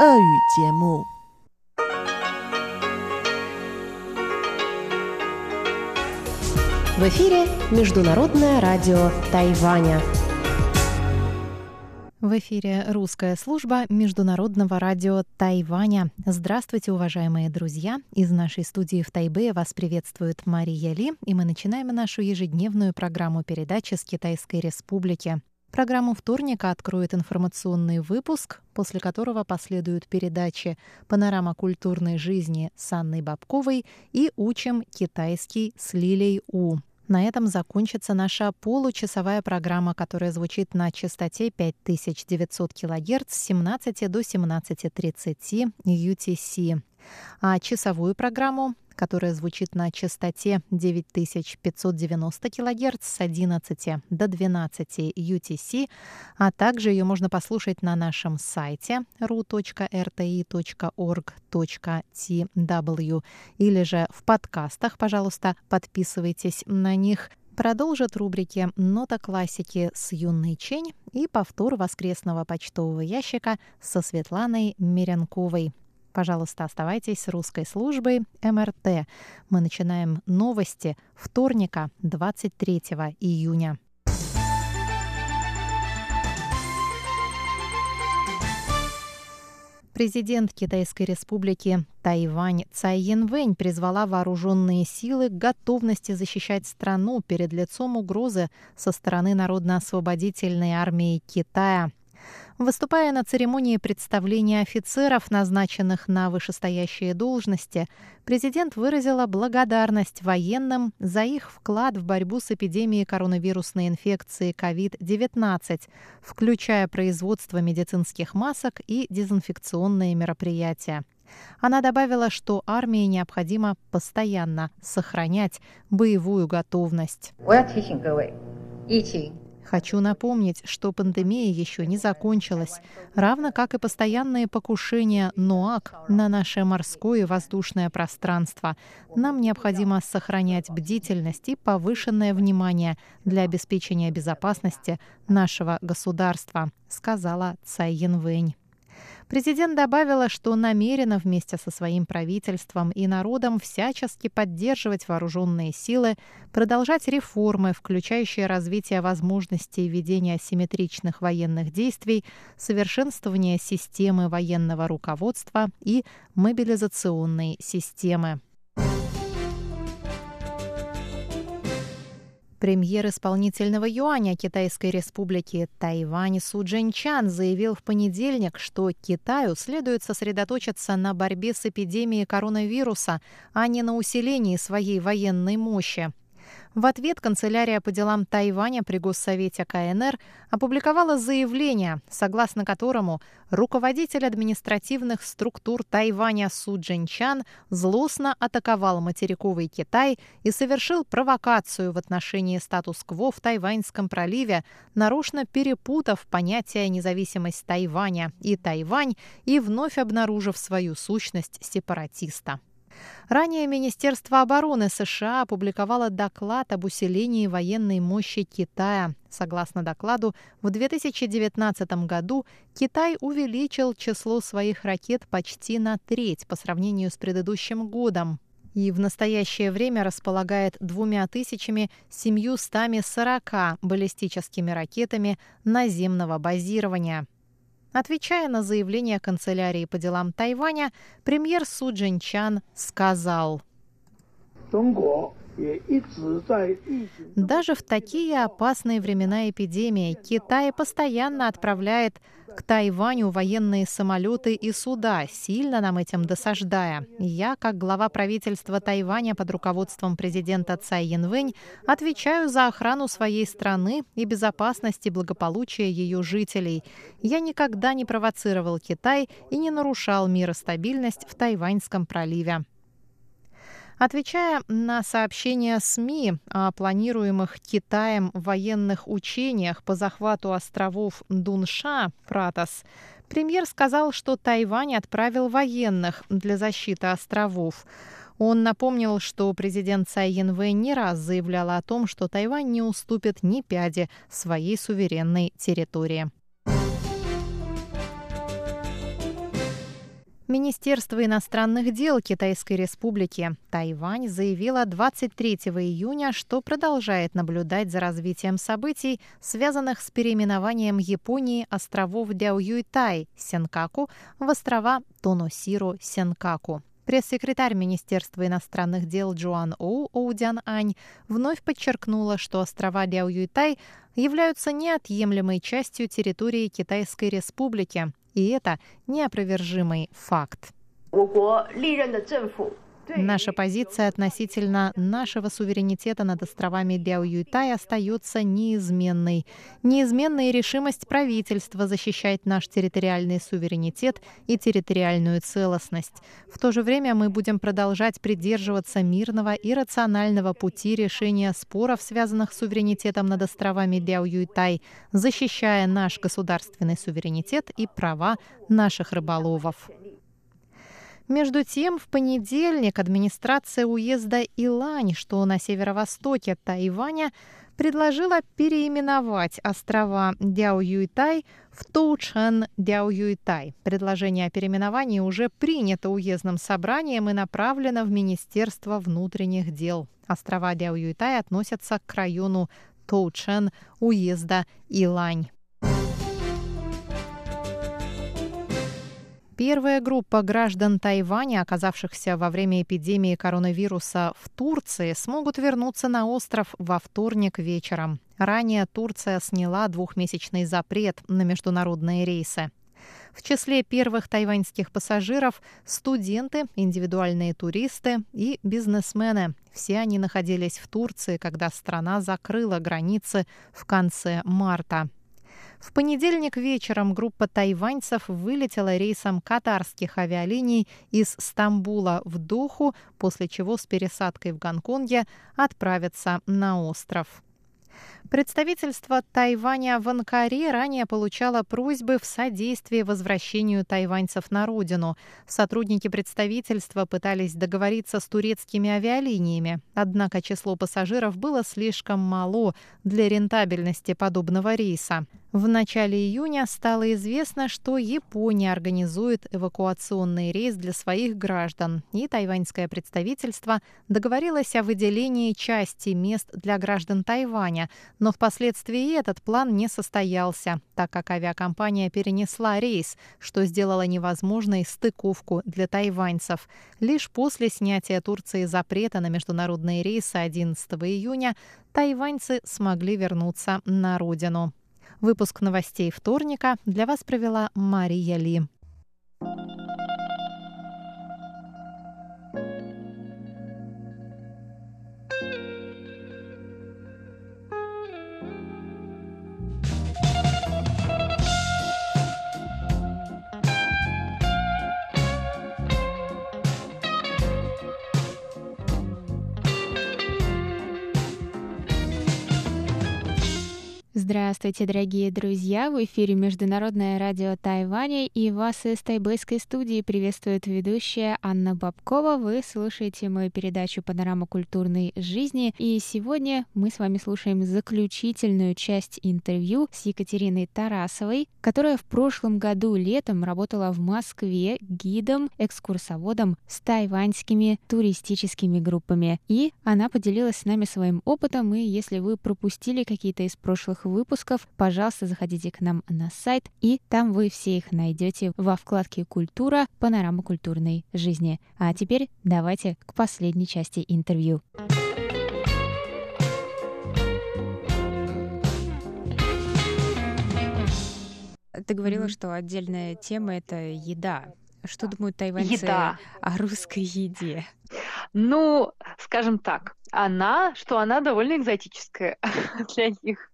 俄语节目。В эфире Международное радио Тайваня. В эфире русская служба Международного радио Тайваня. Здравствуйте, уважаемые друзья! Из нашей студии в Тайбе вас приветствует Мария Ли, и мы начинаем нашу ежедневную программу передачи с Китайской Республики. Программу вторника откроет информационный выпуск, после которого последуют передачи «Панорама культурной жизни» с Анной Бабковой и «Учим китайский с Лилей У». На этом закончится наша получасовая программа, которая звучит на частоте 5900 кГц с 17 до 17.30 UTC. А часовую программу которая звучит на частоте 9590 кГц с 11 до 12 UTC, а также ее можно послушать на нашем сайте ru.rti.org.tw или же в подкастах, пожалуйста, подписывайтесь на них продолжат рубрики «Нота классики» с Юной Чень и повтор воскресного почтового ящика со Светланой Меренковой. Пожалуйста, оставайтесь с русской службой МРТ. Мы начинаем новости вторника, 23 июня. Президент Китайской республики Тайвань Цай Янвэнь призвала вооруженные силы к готовности защищать страну перед лицом угрозы со стороны Народно-освободительной армии Китая. Выступая на церемонии представления офицеров, назначенных на вышестоящие должности, президент выразила благодарность военным за их вклад в борьбу с эпидемией коронавирусной инфекции COVID-19, включая производство медицинских масок и дезинфекционные мероприятия. Она добавила, что армии необходимо постоянно сохранять боевую готовность. Хочу напомнить, что пандемия еще не закончилась, равно как и постоянные покушения НОАК на наше морское и воздушное пространство. Нам необходимо сохранять бдительность и повышенное внимание для обеспечения безопасности нашего государства, сказала Цай Янвэнь. Президент добавила, что намерена вместе со своим правительством и народом всячески поддерживать вооруженные силы, продолжать реформы, включающие развитие возможностей ведения асимметричных военных действий, совершенствование системы военного руководства и мобилизационной системы. Премьер исполнительного юаня Китайской республики Тайвань Су Джинчан заявил в понедельник, что Китаю следует сосредоточиться на борьбе с эпидемией коронавируса, а не на усилении своей военной мощи. В ответ канцелярия по делам Тайваня при Госсовете КНР опубликовала заявление, согласно которому руководитель административных структур Тайваня Су Джинчан злостно атаковал материковый Китай и совершил провокацию в отношении статус-кво в Тайваньском проливе, нарочно перепутав понятие независимость Тайваня и Тайвань и вновь обнаружив свою сущность сепаратиста. Ранее Министерство обороны США опубликовало доклад об усилении военной мощи Китая. Согласно докладу, в 2019 году Китай увеличил число своих ракет почти на треть по сравнению с предыдущим годом и в настоящее время располагает двумя тысячами семьюстами сорока баллистическими ракетами наземного базирования. Отвечая на заявление канцелярии по делам Тайваня, премьер Су Джинчан сказал. Даже в такие опасные времена эпидемии Китай постоянно отправляет к Тайваню военные самолеты и суда, сильно нам этим досаждая. Я, как глава правительства Тайваня под руководством президента Цай Янвэнь, отвечаю за охрану своей страны и безопасность и благополучие ее жителей. Я никогда не провоцировал Китай и не нарушал мир и стабильность в Тайваньском проливе. Отвечая на сообщения СМИ о планируемых Китаем военных учениях по захвату островов Дунша, Пратос, премьер сказал, что Тайвань отправил военных для защиты островов. Он напомнил, что президент Цай Янвэй не раз заявляла о том, что Тайвань не уступит ни пяди своей суверенной территории. Министерство иностранных дел Китайской Республики Тайвань заявило 23 июня, что продолжает наблюдать за развитием событий, связанных с переименованием Японии островов Дяоюйтай Сенкаку в острова Тоносиру-Сенкаку. Пресс-секретарь Министерства иностранных дел Джоан Оу Оудян Ань вновь подчеркнула, что острова Дяоюйтай являются неотъемлемой частью территории Китайской Республики, и это неопровержимый факт. Наша позиция относительно нашего суверенитета над островами Дяо-Юйтай остается неизменной. Неизменная решимость правительства защищать наш территориальный суверенитет и территориальную целостность. В то же время мы будем продолжать придерживаться мирного и рационального пути решения споров, связанных с суверенитетом над островами Дяо-Юйтай, защищая наш государственный суверенитет и права наших рыболовов. Между тем, в понедельник администрация уезда Илань, что на северо-востоке Тайваня, предложила переименовать острова Дяо-Юйтай в Тоучэн Дяо-Юйтай. Предложение о переименовании уже принято уездным собранием и направлено в Министерство внутренних дел. Острова Дяо-Юйтай относятся к району Тоучэн уезда Илань. Первая группа граждан Тайваня, оказавшихся во время эпидемии коронавируса в Турции, смогут вернуться на остров во вторник вечером. Ранее Турция сняла двухмесячный запрет на международные рейсы. В числе первых тайваньских пассажиров – студенты, индивидуальные туристы и бизнесмены. Все они находились в Турции, когда страна закрыла границы в конце марта. В понедельник вечером группа тайваньцев вылетела рейсом катарских авиалиний из Стамбула в Доху, после чего с пересадкой в Гонконге отправятся на остров. Представительство Тайваня в Анкаре ранее получало просьбы в содействии возвращению тайваньцев на родину. Сотрудники представительства пытались договориться с турецкими авиалиниями, однако число пассажиров было слишком мало для рентабельности подобного рейса. В начале июня стало известно, что Япония организует эвакуационный рейс для своих граждан, и тайваньское представительство договорилось о выделении части мест для граждан Тайваня, но впоследствии этот план не состоялся, так как авиакомпания перенесла рейс, что сделало невозможной стыковку для тайваньцев. Лишь после снятия Турции запрета на международные рейсы 11 июня тайваньцы смогли вернуться на родину. Выпуск новостей вторника для вас провела Мария Ли. Здравствуйте, дорогие друзья! В эфире Международное радио Тайваня и вас из тайбэйской студии приветствует ведущая Анна Бабкова. Вы слушаете мою передачу «Панорама культурной жизни». И сегодня мы с вами слушаем заключительную часть интервью с Екатериной Тарасовой, которая в прошлом году летом работала в Москве гидом, экскурсоводом с тайваньскими туристическими группами. И она поделилась с нами своим опытом, и если вы пропустили какие-то из прошлых выпусков, выпусков, пожалуйста, заходите к нам на сайт, и там вы все их найдете во вкладке «Культура. Панорама культурной жизни». А теперь давайте к последней части интервью. Ты говорила, mm-hmm. что отдельная тема это еда. Что думают тайваньцы еда. о русской еде? Ну, скажем так, она, что она довольно экзотическая для них.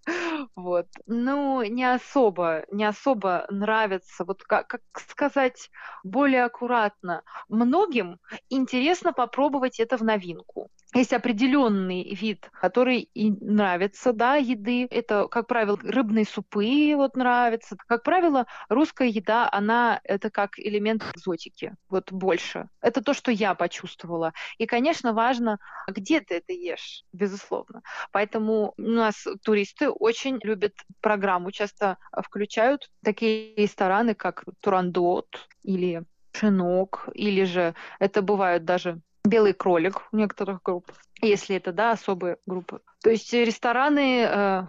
Вот. Ну, не особо, не особо нравится, вот как, как сказать более аккуратно. Многим интересно попробовать это в новинку. Есть определенный вид, который и нравится, да, еды. Это, как правило, рыбные супы вот нравятся. Как правило, русская еда, она это как элемент экзотики, вот больше. Это то, что я почувствовала. И, конечно, важно, где ты это ешь, безусловно. Поэтому у нас туристы очень любят программу, часто включают такие рестораны, как Турандот или щенок, или же это бывают даже белый кролик у некоторых групп, если это, да, особые группы. То есть рестораны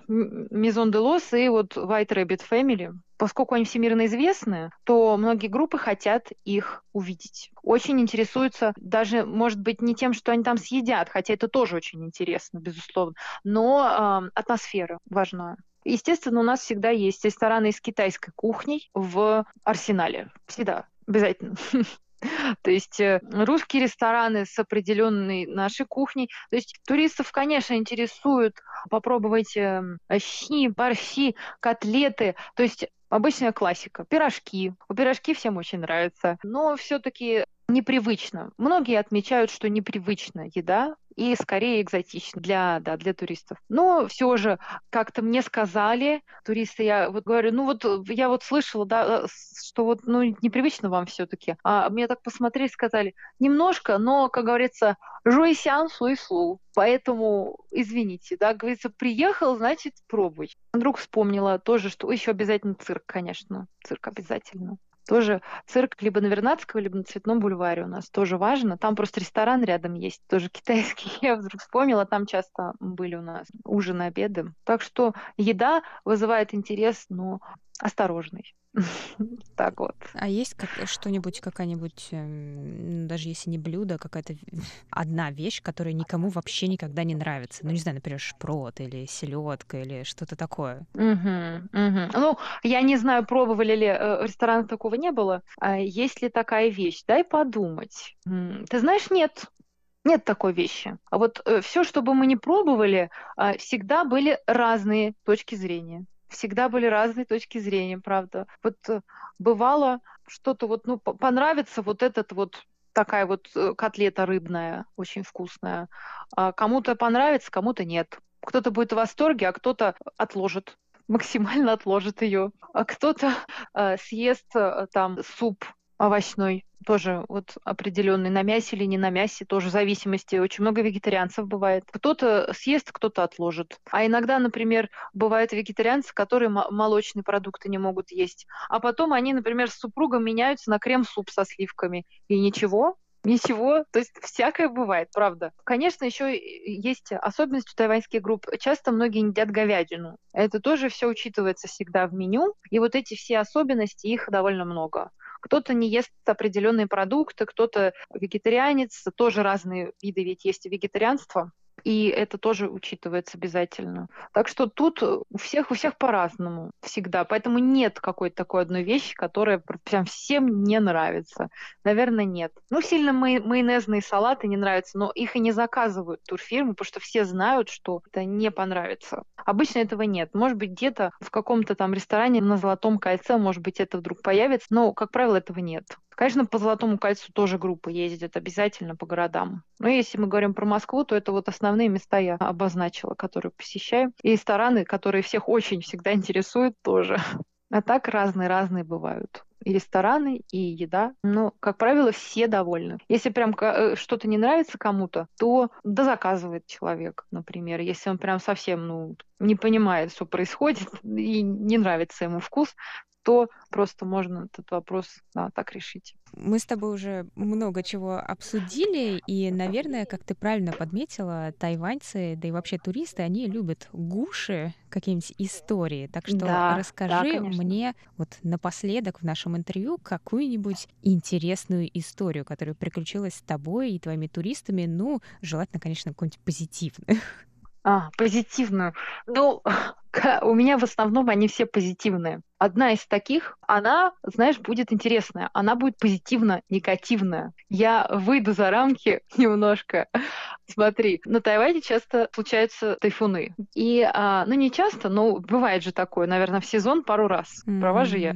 Maison de Los и вот White Rabbit Family, поскольку они всемирно известны, то многие группы хотят их увидеть. Очень интересуются даже, может быть, не тем, что они там съедят, хотя это тоже очень интересно, безусловно, но э, атмосфера важна. Естественно, у нас всегда есть рестораны с китайской кухней в арсенале. Всегда. Обязательно. То есть э, русские рестораны с определенной нашей кухней. То есть туристов, конечно, интересуют попробовать эм, щи, борщи, котлеты. То есть обычная классика. Пирожки. У пирожки всем очень нравятся. Но все-таки непривычно. Многие отмечают, что непривычна еда и скорее экзотично для, да, для туристов. Но все же как-то мне сказали, туристы, я вот говорю, ну вот я вот слышала, да, э, что вот ну непривычно вам все-таки. А мне так посмотрели, сказали, немножко, но, как говорится, жуйсян суйслу. Поэтому, извините, да, говорится, приехал, значит, пробуй. Вдруг вспомнила тоже, что еще обязательно цирк, конечно. Цирк обязательно. Тоже цирк либо на Вернадского, либо на Цветном бульваре у нас тоже важно. Там просто ресторан рядом есть, тоже китайский. Я вдруг вспомнила, там часто были у нас ужины, обеды. Так что еда вызывает интерес, но осторожный. Так вот. А есть как, что-нибудь, какая-нибудь, эм, даже если не блюдо, какая-то одна вещь, которая никому вообще никогда не нравится? Ну, не знаю, например, шпрот или селедка или что-то такое. Угу, угу. Ну, я не знаю, пробовали ли, э, в ресторанах такого не было. А есть ли такая вещь? Дай подумать. Ты знаешь, нет. Нет такой вещи. А вот э, все, что бы мы не пробовали, э, всегда были разные точки зрения всегда были разные точки зрения, правда. Вот э, бывало что-то вот, ну, понравится вот этот вот такая вот э, котлета рыбная, очень вкусная. А кому-то понравится, кому-то нет. Кто-то будет в восторге, а кто-то отложит максимально отложит ее. А кто-то э, съест э, там суп овощной, тоже вот определенный, на мясе или не на мясе, тоже зависимости. Очень много вегетарианцев бывает. Кто-то съест, кто-то отложит. А иногда, например, бывают вегетарианцы, которые молочные продукты не могут есть. А потом они, например, с супругом меняются на крем-суп со сливками. И ничего, Ничего, то есть всякое бывает, правда. Конечно, еще есть особенность у тайваньских групп. Часто многие не едят говядину. Это тоже все учитывается всегда в меню. И вот эти все особенности, их довольно много кто-то не ест определенные продукты, кто-то вегетарианец, тоже разные виды ведь есть вегетарианства и это тоже учитывается обязательно. Так что тут у всех, у всех по-разному всегда. Поэтому нет какой-то такой одной вещи, которая прям всем не нравится. Наверное, нет. Ну, сильно май- майонезные салаты не нравятся, но их и не заказывают турфирмы, потому что все знают, что это не понравится. Обычно этого нет. Может быть, где-то в каком-то там ресторане на Золотом кольце, может быть, это вдруг появится, но, как правило, этого нет. Конечно, по Золотому кольцу тоже группы ездят обязательно по городам. Но если мы говорим про Москву, то это вот основные места я обозначила, которые посещаем. И рестораны, которые всех очень всегда интересуют тоже. А так разные-разные бывают. И рестораны, и еда. Но, как правило, все довольны. Если прям э, что-то не нравится кому-то, то да заказывает человек, например. Если он прям совсем ну, не понимает, что происходит, и не нравится ему вкус, то просто можно этот вопрос да, так решить. Мы с тобой уже много чего обсудили, и, наверное, как ты правильно подметила, тайваньцы, да и вообще туристы, они любят гуши, какие-нибудь истории. Так что да, расскажи да, мне вот напоследок в нашем интервью какую-нибудь интересную историю, которая приключилась с тобой и твоими туристами. Ну, желательно, конечно, какую-нибудь позитивную. А, позитивную. Ну, у меня в основном они все позитивные. Одна из таких, она, знаешь, будет интересная. Она будет позитивно-негативная. Я выйду за рамки немножко. Смотри, на Тайване часто случаются тайфуны. И, а, ну, не часто, но бывает же такое, наверное, в сезон пару раз. Mm-hmm. Права же я?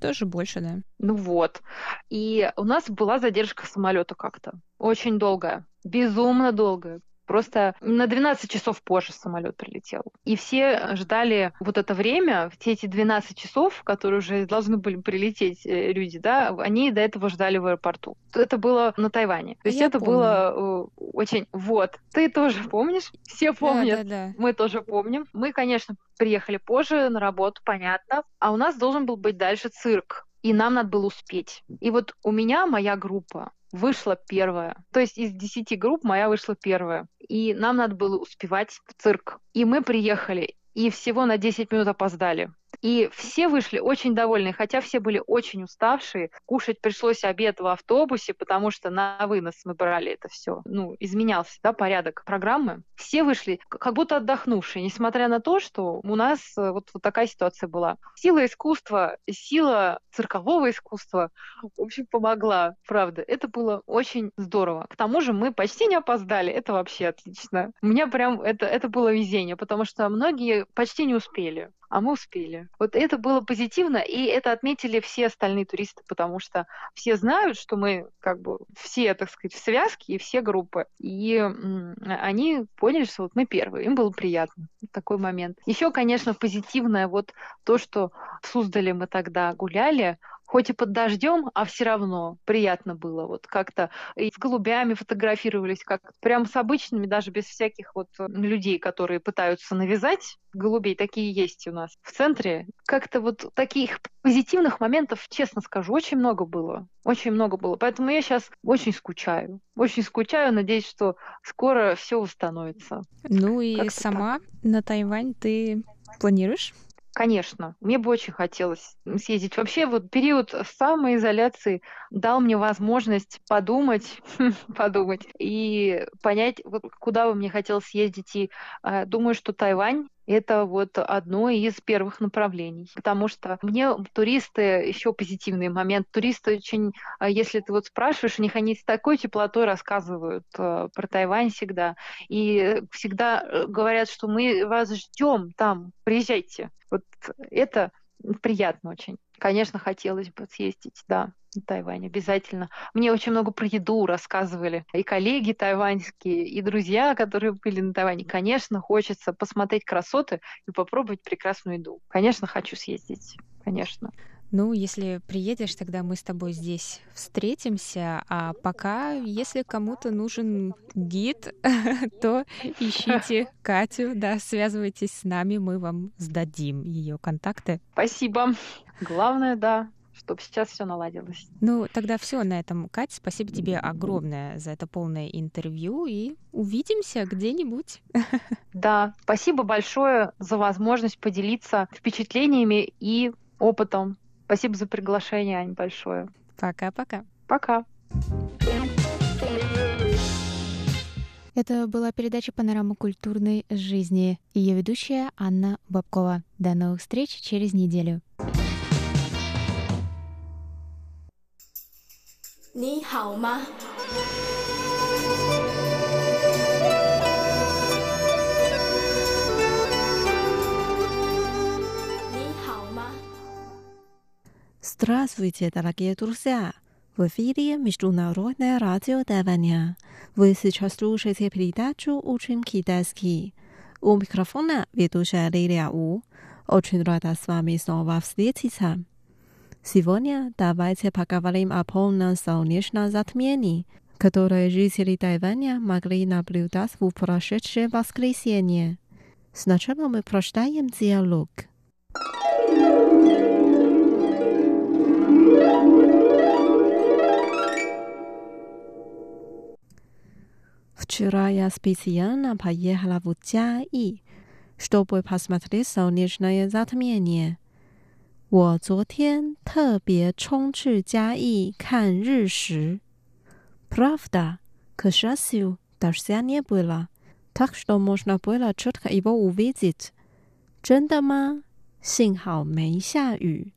Тоже больше, да. Ну вот. И у нас была задержка самолета как-то. Очень долгая. Безумно долгая. Просто на 12 часов позже самолет прилетел. И все ждали вот это время, все эти 12 часов, которые уже должны были прилететь э, люди, да, они до этого ждали в аэропорту. Это было на Тайване. То есть Я это помню. было э, очень... Вот. Ты тоже помнишь? Все помнят. Да, да, да. Мы тоже помним. Мы, конечно, приехали позже на работу, понятно. А у нас должен был быть дальше цирк. и нам надо было успеть. И вот у меня моя группа вышла первая. То есть из десяти групп моя вышла первая. И нам надо было успевать в цирк. И мы приехали, и всего на 10 минут опоздали. И все вышли очень довольны, хотя все были очень уставшие. Кушать пришлось обед в автобусе, потому что на вынос мы брали это все. Ну, изменялся да, порядок программы. Все вышли как будто отдохнувшие, несмотря на то, что у нас э, вот, вот такая ситуация была. Сила искусства, сила циркового искусства, в общем, помогла, правда. Это было очень здорово. К тому же мы почти не опоздали, это вообще отлично. У меня прям это, это было везение, потому что многие почти не успели а мы успели. Вот это было позитивно, и это отметили все остальные туристы, потому что все знают, что мы как бы все, так сказать, в связке и все группы. И они поняли, что вот мы первые. Им было приятно. Такой момент. Еще, конечно, позитивное вот то, что в Суздале мы тогда гуляли, хоть и под дождем, а все равно приятно было. Вот как-то и с голубями фотографировались, как прям с обычными, даже без всяких вот людей, которые пытаются навязать голубей, такие есть у нас в центре. Как-то вот таких позитивных моментов, честно скажу, очень много было. Очень много было. Поэтому я сейчас очень скучаю. Очень скучаю, надеюсь, что скоро все восстановится. Ну и сама так. на Тайвань ты планируешь? Конечно, мне бы очень хотелось съездить. Вообще, вот период самоизоляции дал мне возможность подумать, подумать и понять, вот куда бы мне хотелось съездить. И э, думаю, что Тайвань это вот одно из первых направлений. Потому что мне туристы, еще позитивный момент, туристы очень, а, если ты вот спрашиваешь, у них они с такой теплотой рассказывают э, про Тайвань всегда. И всегда э, говорят, что мы вас ждем там, приезжайте. Вот это приятно очень. Конечно, хотелось бы съездить, да. Тайвань обязательно. Мне очень много про еду рассказывали. И коллеги тайваньские, и друзья, которые были на Тайване. Конечно, хочется посмотреть красоты и попробовать прекрасную еду. Конечно, хочу съездить. Конечно. Ну, если приедешь, тогда мы с тобой здесь встретимся. А пока, если кому-то нужен гид, то ищите Катю, да, связывайтесь с нами, мы вам сдадим ее контакты. Спасибо. Главное, да, чтобы сейчас все наладилось. Ну, тогда все на этом. Катя, спасибо тебе огромное за это полное интервью и увидимся где-нибудь. Да, спасибо большое за возможность поделиться впечатлениями и опытом. Спасибо за приглашение, Ань, большое. Пока-пока. Пока. Это была передача «Панорама культурной жизни» и ее ведущая Анна Бабкова. До новых встреч через неделю. 你好吗？Здравствуйте, дорогие друзья! В эфире Международное радио Тайваня. Вы сейчас слушаете передачу «Учим китайский». У микрофона ведущая Лилия У. Очень рада с вами снова встретиться. Сегодня давайте поговорим о полном солнечном затмении, которое жители Тайваня могли наблюдать в прошедшее воскресенье. Сначала мы прочитаем диалог. Вчера я специально поехала в Чаи, чтобы посмотреть солнечное затмение. 我昨天特别冲去嘉义看日食。Правда, к счастью, дождя не было, так что можно было четко его увидеть. 真的吗？幸好没下雨，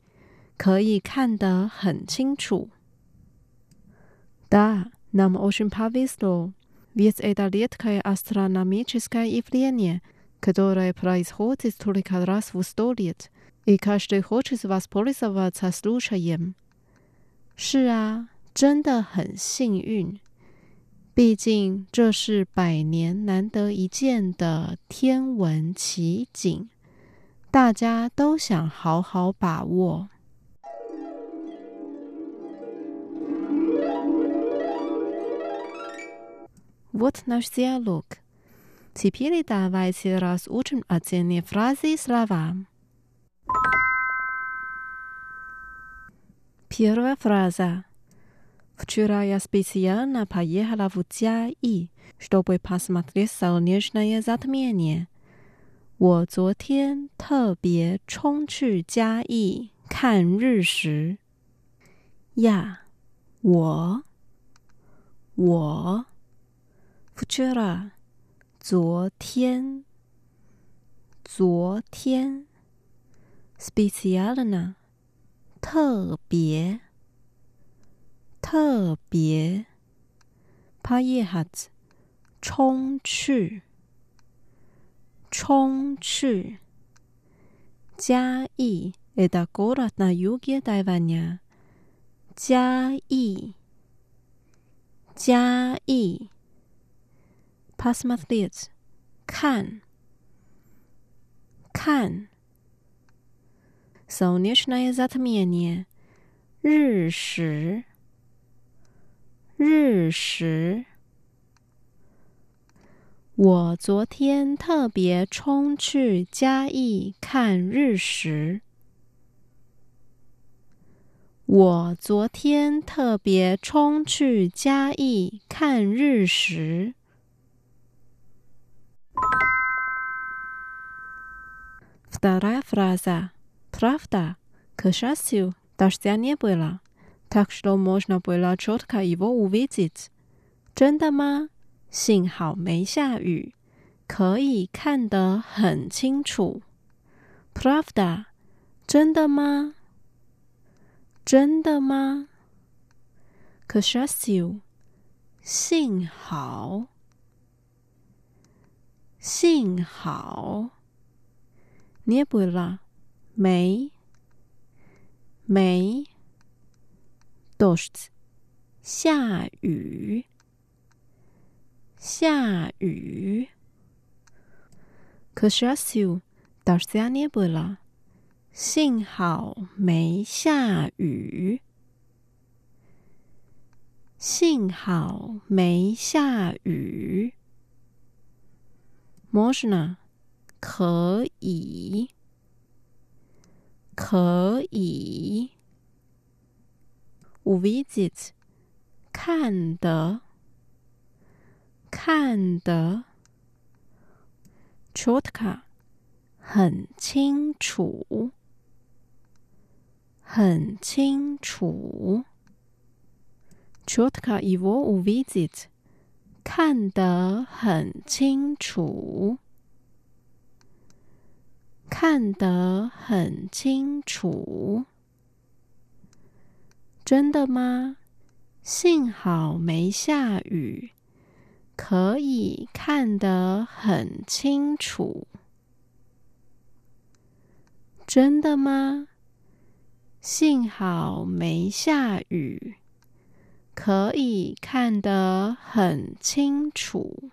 可以看得很清楚。Да, нам очень повезло, ведь это редкое астрономическое явление, которое происходит только раз в сто лет. и каждый хочет воспользоваться случаем. 是啊，真的很幸运。毕竟这是百年难得一见的天文奇景，大家都想好好把握。Вот наш диалог. Теперь давайте разучим отдельные фразы и слова. Первая фраза. Вчера я специально поехала в Jiayi, чтобы посмотреть солнечное затмение. 我昨天特别冲去嘉义看日食。呀，我，我，вчера，昨天，昨天 specialna 特别特别，pajehats 冲去冲去，加意 edakora na yugia taiwanja 加意加意，pasmathletes 看看。солнечное затмение，日食，日食。我昨天特别冲去嘉义看日食。我昨天特别冲去嘉义看日食。Вторая фраза. Правда, к счастью, дождя не было, так что можно было четко его увидеть. 真的吗？幸好没下雨，可以看得很清楚。Pravda，真的吗？真的吗 k a s h a s u 幸好，幸好。Nebula， 没没 d o s t 下雨，下雨。可是阿修，打死阿涅布了。幸好没下雨，幸好没下雨。можно 可以。可以。Увидеть，看的。看的，чётко，很清楚，很清楚。чётко его увидеть，看得很清楚， 看得很清楚。真的吗？幸好没下雨。可以看得很清楚。真的吗？幸好没下雨，可以看得很清楚。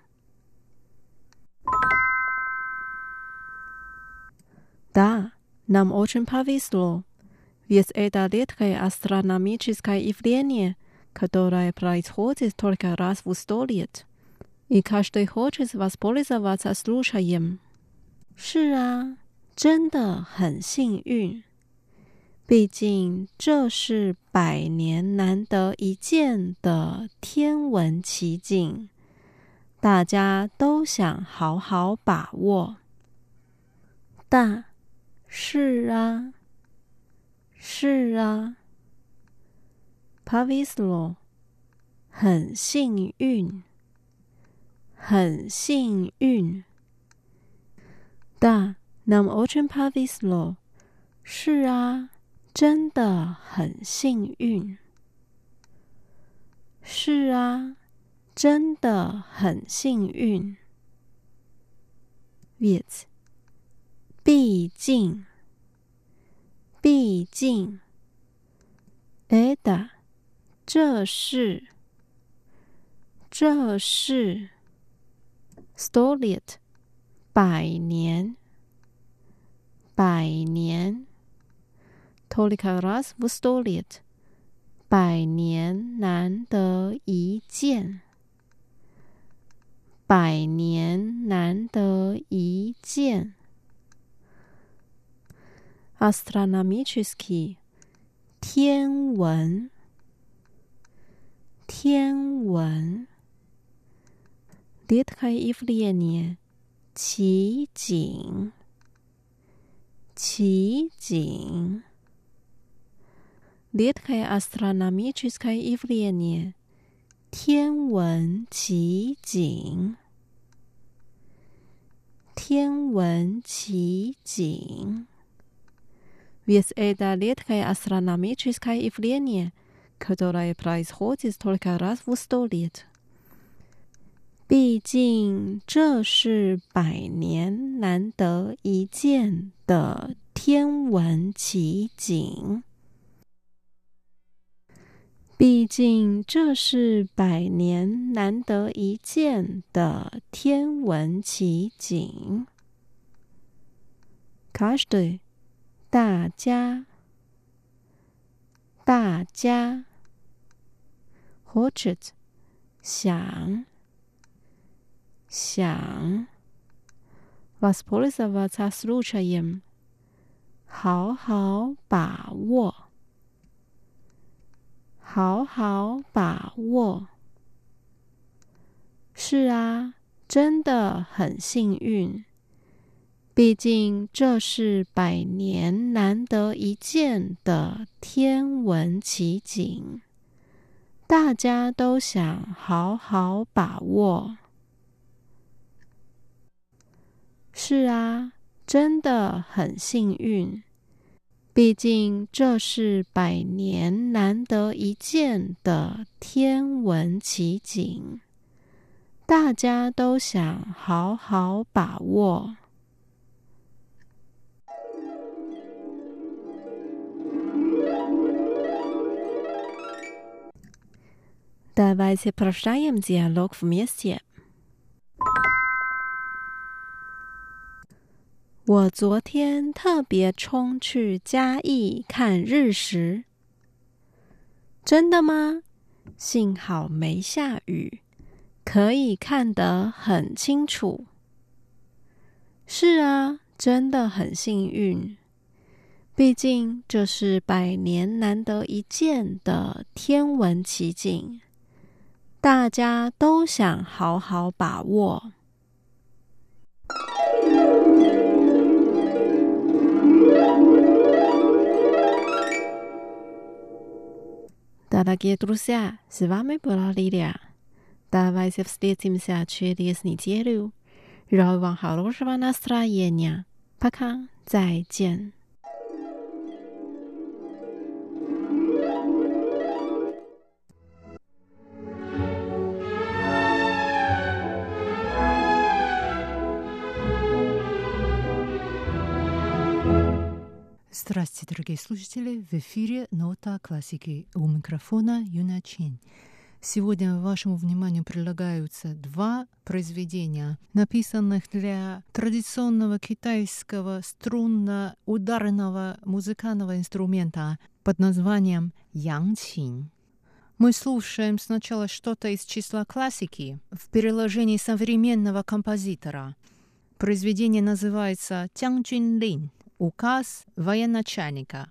Да, нам очень повезло. Ведь это редкое астрономическое явление, которое происходит только раз в сто лет. И каждый хочет воспользоваться случаем。是啊，真的很幸运。毕竟这是百年难得一见的天文奇景，大家都想好好把握。但， 是啊，是啊，Pavyslo 很幸运，很幸运。Da nam ochen Pavyslo，是啊，真的很幸运。是啊，真的很幸运。Vit，毕竟。毕竟，Eda，这是这是 Stolid 百年百年，Tolika Razvostolid 百年难得一见。百年难得一见。astronomicki，天文，天文。detka ivlenie，奇景，奇景。detka astronomicki ivlenie，天文奇景。天文奇景。Ведь это редкое астрономическое явление, которое происходит только раз в сто лет. 毕竟这是百年难得一见的天文奇景。毕竟这是百年难得一见的天文奇景。Каждый， 大家大家或者想想。Vasporisava 好好把握。好好把握。是啊真的很幸运。毕竟这是百年难得一见的天文奇景，大家都想好好把握。是啊，真的很幸运，毕竟这是百年难得一见的天文奇景，大家都想好好把握。Давайте прочитаем диалог вместе. 我昨天特别冲去嘉义看日食，真的吗？幸好没下雨，可以看得很清楚。是啊，真的很幸运，毕竟这是百年难得一见的天文奇景， 大家都想好好把握。Дорогие друзья, с вами была Лилия. Давайте встретимся через неделю. Желаю вам хорошего настроения. Пока, 再见。 Здравствуйте, дорогие слушатели! В эфире «Нота классики» у микрофона Юна Чин. Сегодня вашему вниманию предлагаются два произведения, написанных для традиционного китайского струнно-ударного музыкального инструмента под названием янчин. Мы слушаем сначала что-то из числа классики в переложении современного композитора. Произведение называется «Тянgjун Лин» указ военачальника.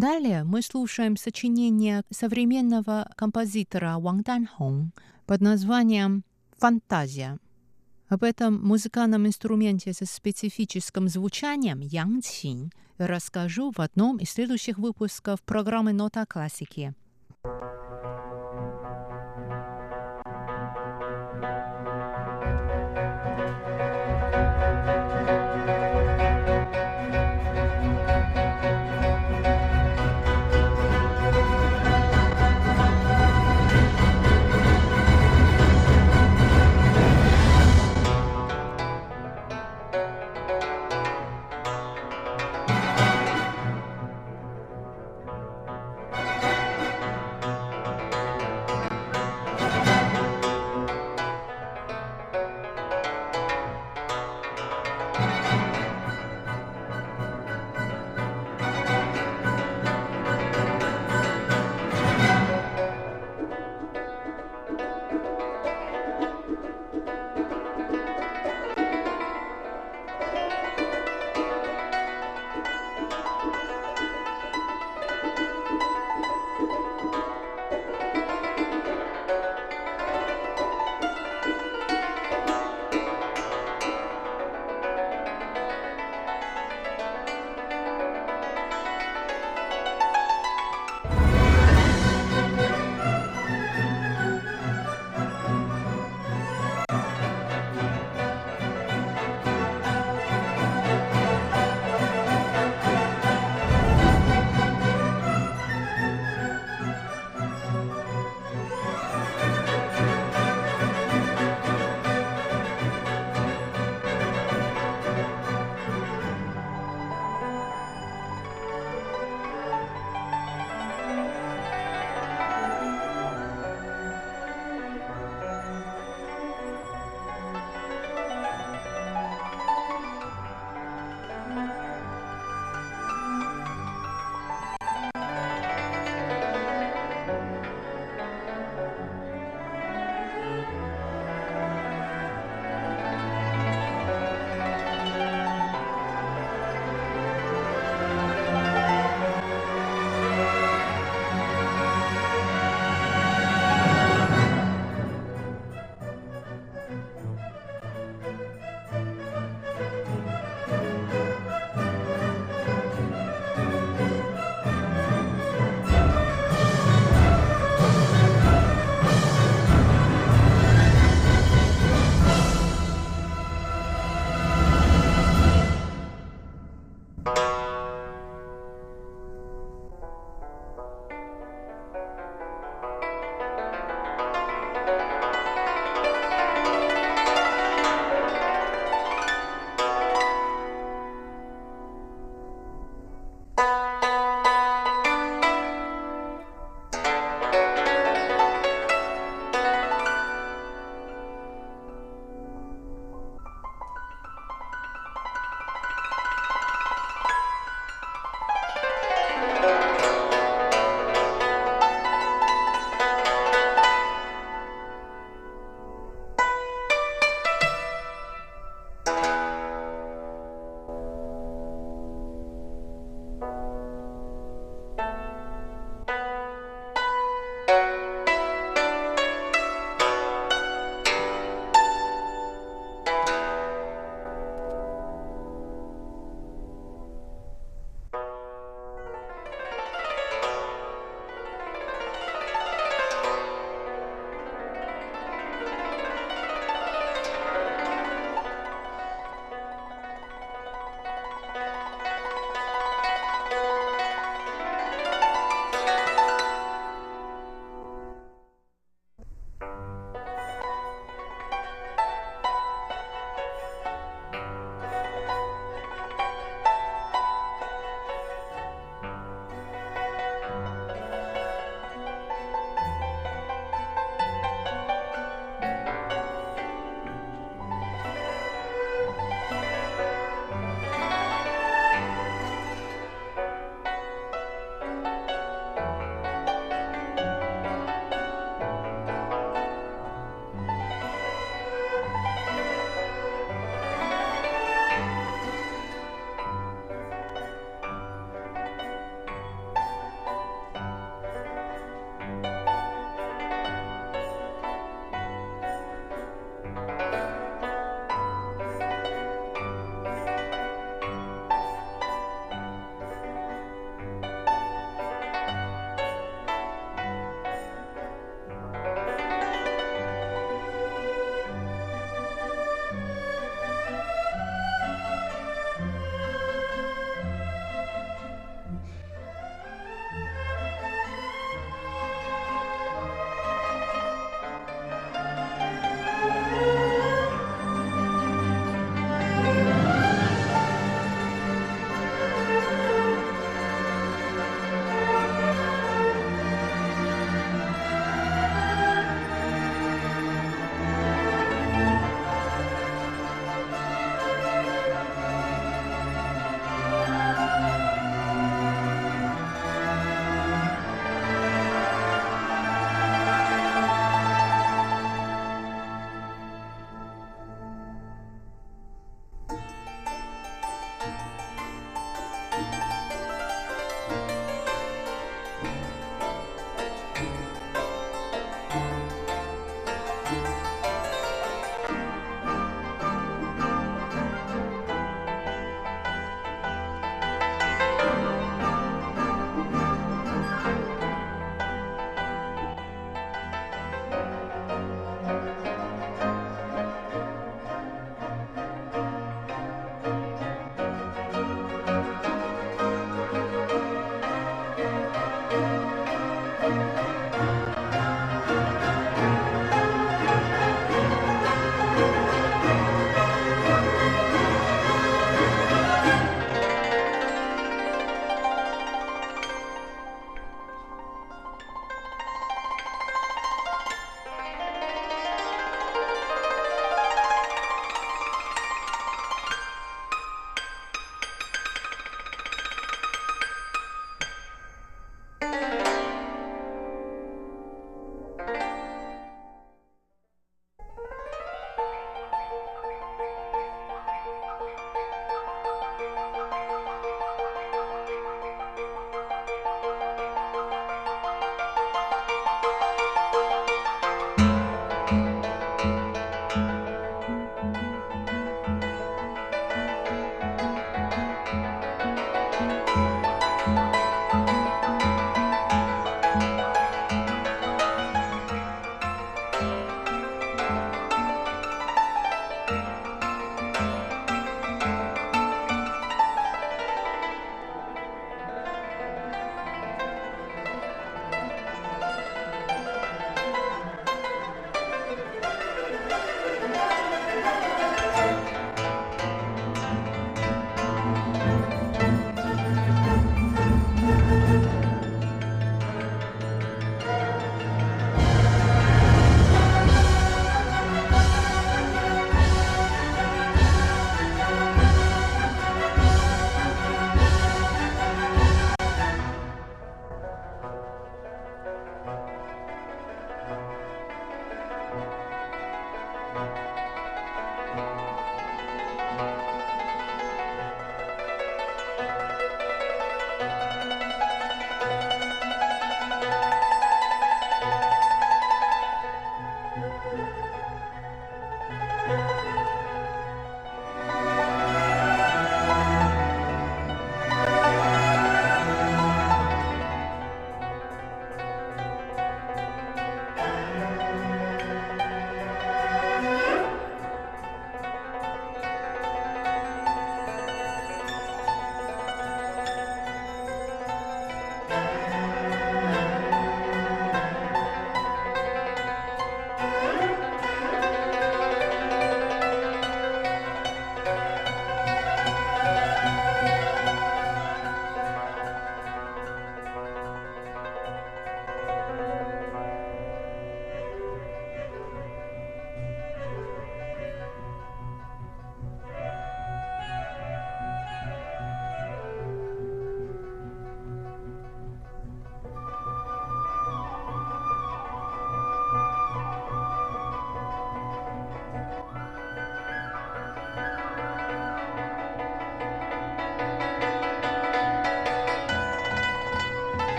Далее мы слушаем сочинение современного композитора Ван Данхong под названием «Фантазия». Об этом музыкальном инструменте со специфическим звучанием янчин расскажу в одном из следующих выпусков программы «Нота классики».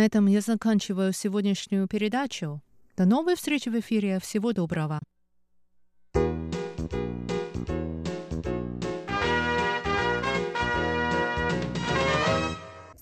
На этом я заканчиваю сегодняшнюю передачу. До новой встречи в эфире. Всего доброго.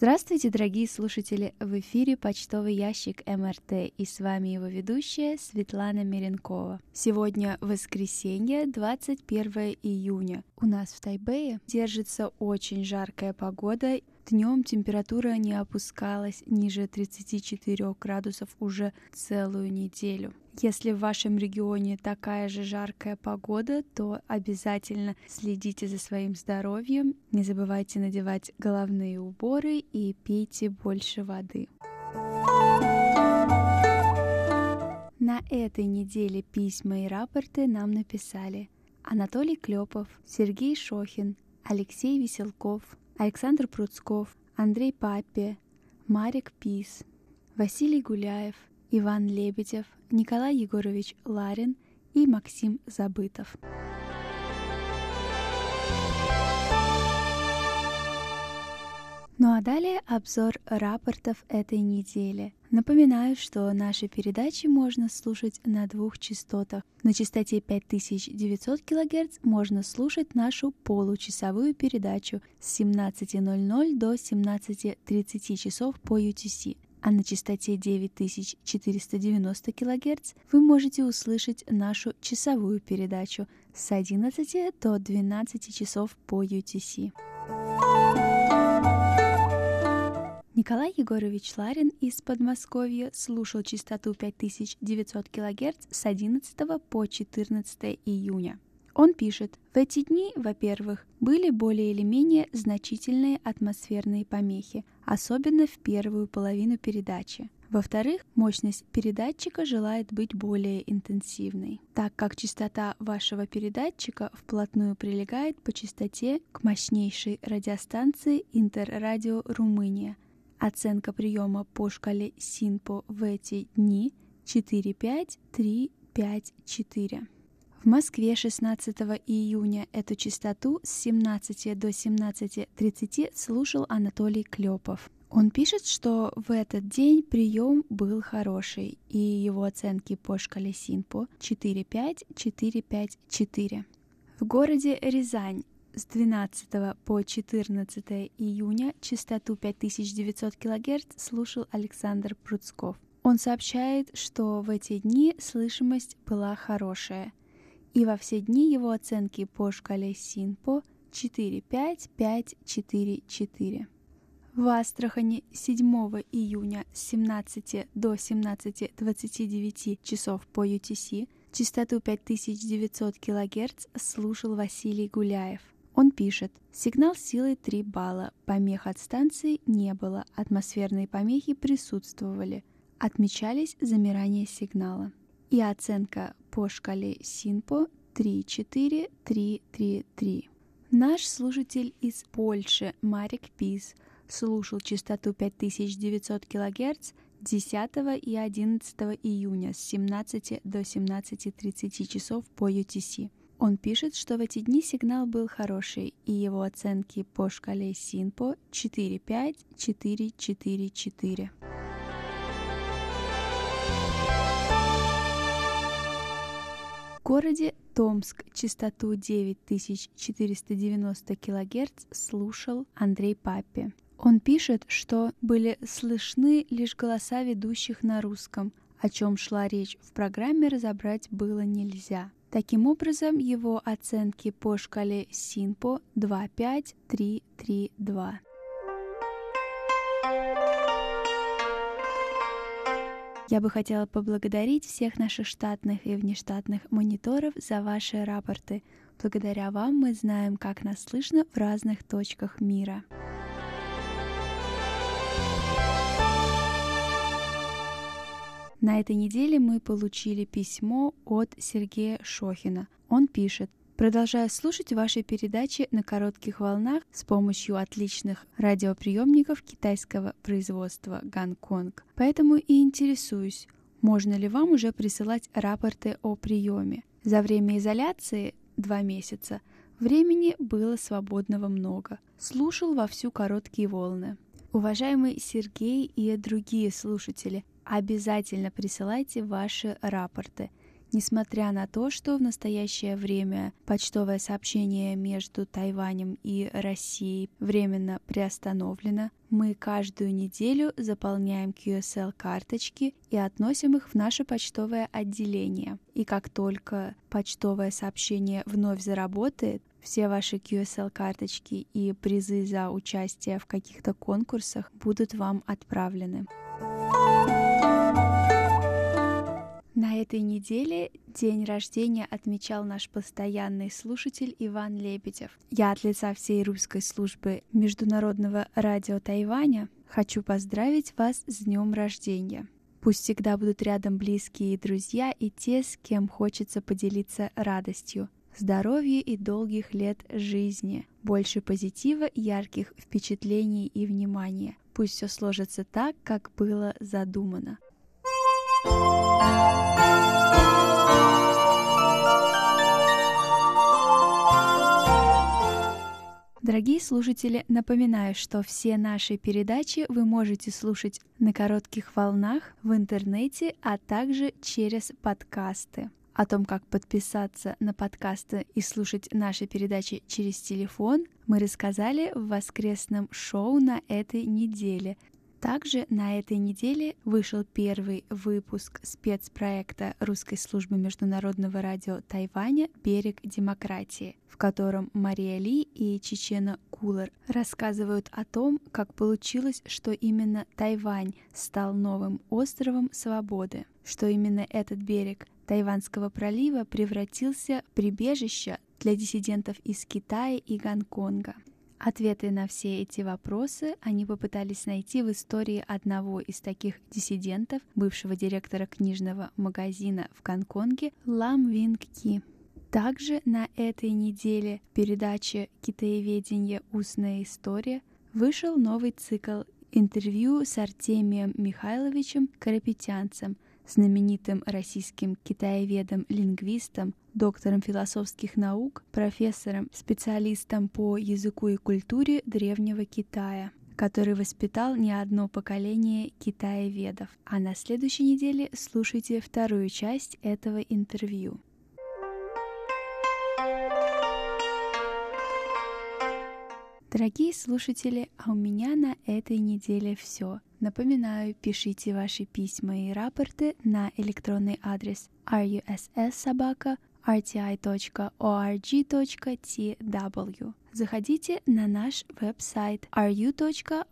Здравствуйте, дорогие слушатели! В эфире почтовый ящик МРТ и с вами его ведущая Светлана Меренкова. Сегодня воскресенье, 21 июня. У нас в Тайбэе держится очень жаркая погода Днем температура не опускалась ниже 34 градусов уже целую неделю. Если в вашем регионе такая же жаркая погода, то обязательно следите за своим здоровьем, не забывайте надевать головные уборы и пейте больше воды. На этой неделе письма и рапорты нам написали Анатолий Клепов, Сергей Шохин, Алексей Веселков, Александр Пруцков, Андрей Папе, Марик Пис, Василий Гуляев, Иван Лебедев, Николай Егорович Ларин и Максим Забытов. Ну а далее обзор рапортов этой недели. Напоминаю, что наши передачи можно слушать на двух частотах. На частоте 5900 кГц можно слушать нашу получасовую передачу с 17.00 до 17.30 часов по UTC. А на частоте 9490 кГц вы можете услышать нашу часовую передачу с 11 до 12 часов по UTC. Николай Егорович Ларин из Подмосковья слушал частоту 5900 кГц с 11 по 14 июня. Он пишет, в эти дни, во-первых, были более или менее значительные атмосферные помехи, особенно в первую половину передачи. Во-вторых, мощность передатчика желает быть более интенсивной, так как частота вашего передатчика вплотную прилегает по частоте к мощнейшей радиостанции Интеррадио Румыния – Оценка приема по шкале СИНПО в эти дни 45354. В Москве 16 июня эту частоту с 17 до 17.30 слушал Анатолий Клепов. Он пишет, что в этот день прием был хороший, и его оценки по шкале СИНПО 45454. В городе Рязань с 12 по 14 июня частоту 5900 кГц слушал Александр Пруцков. Он сообщает, что в эти дни слышимость была хорошая, и во все дни его оценки по шкале СИНПО 4-5-5-4-4. В Астрахани 7 июня с 17 до 17.29 часов по UTC частоту 5900 кГц слушал Василий Гуляев – он пишет, сигнал силой 3 балла, помех от станции не было, атмосферные помехи присутствовали, отмечались замирание сигнала. И оценка по шкале СИНПО 3-4-3-3-3. Наш слушатель из Польши Марик Пис слушал частоту 5900 кГц 10 и 11 июня с 17 до 17.30 часов по UTC. Он пишет, что в эти дни сигнал был хороший, и его оценки по шкале СИНПО 4-5-4-4-4. В городе Томск частоту 9490 кГц слушал Андрей Папи. Он пишет, что были слышны лишь голоса ведущих на русском, о чем шла речь в программе разобрать было нельзя. Таким образом, его оценки по шкале СИНПО 25332. Я бы хотела поблагодарить всех наших штатных и внештатных мониторов за ваши рапорты. Благодаря вам мы знаем, как нас слышно в разных точках мира. На этой неделе мы получили письмо от Сергея Шохина. Он пишет, Продолжаю слушать ваши передачи на коротких волнах с помощью отличных радиоприемников китайского производства Гонконг. Поэтому и интересуюсь, можно ли вам уже присылать рапорты о приеме. За время изоляции, два месяца, времени было свободного много. Слушал во всю короткие волны. Уважаемый Сергей и другие слушатели, обязательно присылайте ваши рапорты. Несмотря на то, что в настоящее время почтовое сообщение между Тайванем и Россией временно приостановлено, мы каждую неделю заполняем QSL-карточки и относим их в наше почтовое отделение. И как только почтовое сообщение вновь заработает, все ваши QSL-карточки и призы за участие в каких-то конкурсах будут вам отправлены. На этой неделе день рождения отмечал наш постоянный слушатель Иван Лебедев. Я от лица всей русской службы Международного радио Тайваня хочу поздравить вас с днем рождения. Пусть всегда будут рядом близкие и друзья, и те, с кем хочется поделиться радостью. Здоровья и долгих лет жизни. Больше позитива, ярких впечатлений и внимания. Пусть все сложится так, как было задумано. Дорогие слушатели, напоминаю, что все наши передачи вы можете слушать на коротких волнах в интернете, а также через подкасты. О том, как подписаться на подкасты и слушать наши передачи через телефон, мы рассказали в воскресном шоу на этой неделе – также на этой неделе вышел первый выпуск спецпроекта Русской службы международного радио Тайваня «Берег демократии», в котором Мария Ли и Чечена Кулер рассказывают о том, как получилось, что именно Тайвань стал новым островом свободы, что именно этот берег Тайванского пролива превратился в прибежище для диссидентов из Китая и Гонконга. Ответы на все эти вопросы они попытались найти в истории одного из таких диссидентов, бывшего директора книжного магазина в Гонконге Лам Винг Ки. Также на этой неделе в передаче «Китаеведение. Устная история» вышел новый цикл интервью с Артемием Михайловичем Карапетянцем, знаменитым российским китаеведом-лингвистом, доктором философских наук, профессором, специалистом по языку и культуре Древнего Китая который воспитал не одно поколение китаеведов. А на следующей неделе слушайте вторую часть этого интервью. Дорогие слушатели, а у меня на этой неделе все. Напоминаю, пишите ваши письма и рапорты на электронный адрес russsobaka rti.org.tw. Заходите на наш веб-сайт ru.rti.org.tw.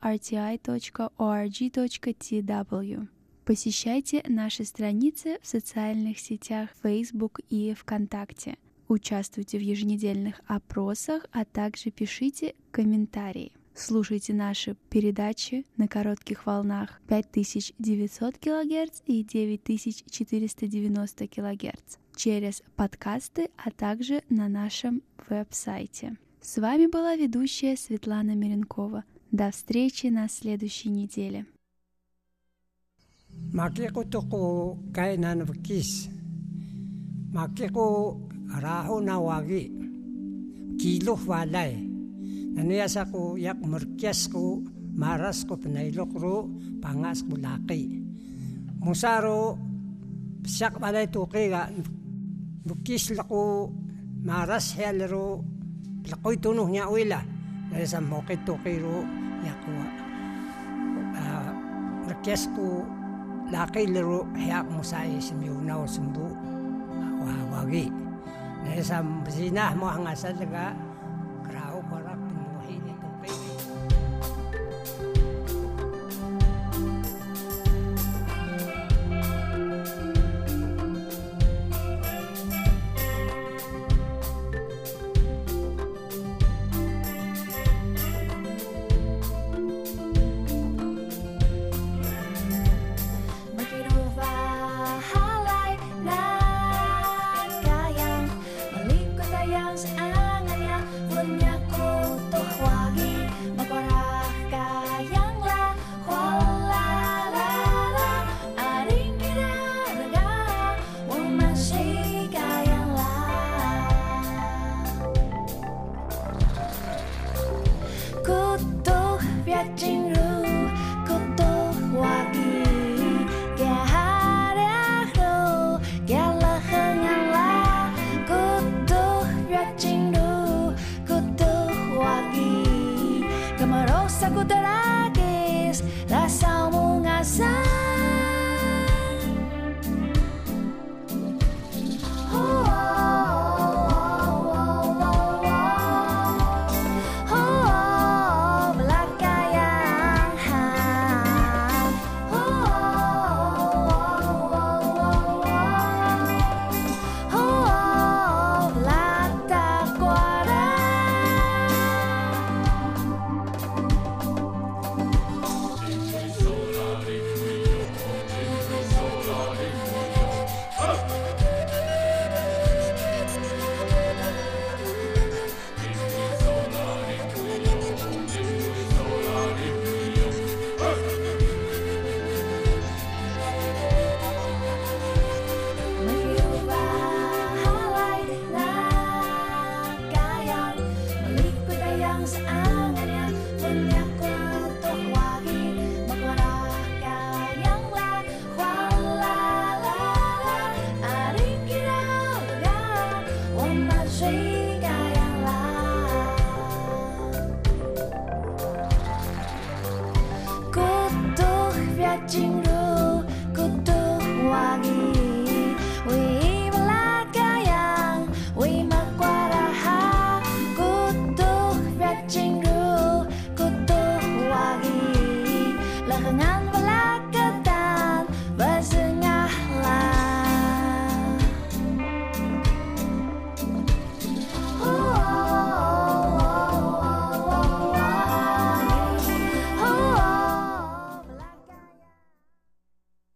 Посещайте наши страницы в социальных сетях Facebook и ВКонтакте. Участвуйте в еженедельных опросах, а также пишите комментарии. Слушайте наши передачи на коротких волнах 5900 кГц и 9490 кГц через подкасты, а также на нашем веб-сайте. С вами была ведущая Светлана Миренкова. До встречи на следующей неделе. Макекутуку кайнан вкис. Макеку raho na wagi Kiloh walay. Naniyas ako yak merkias ko maras ko pinailok ro pangas ko laki. Musaro siyak walay tuki ga bukis lako maras helero lakoy tunuh niya uila. Dari sa mokit tuki ro yakuha. Uh, ah, merkias ko laki lero hayak musay simyunaw sumbu wagi Wawagi sam bzina mo hanga sa daga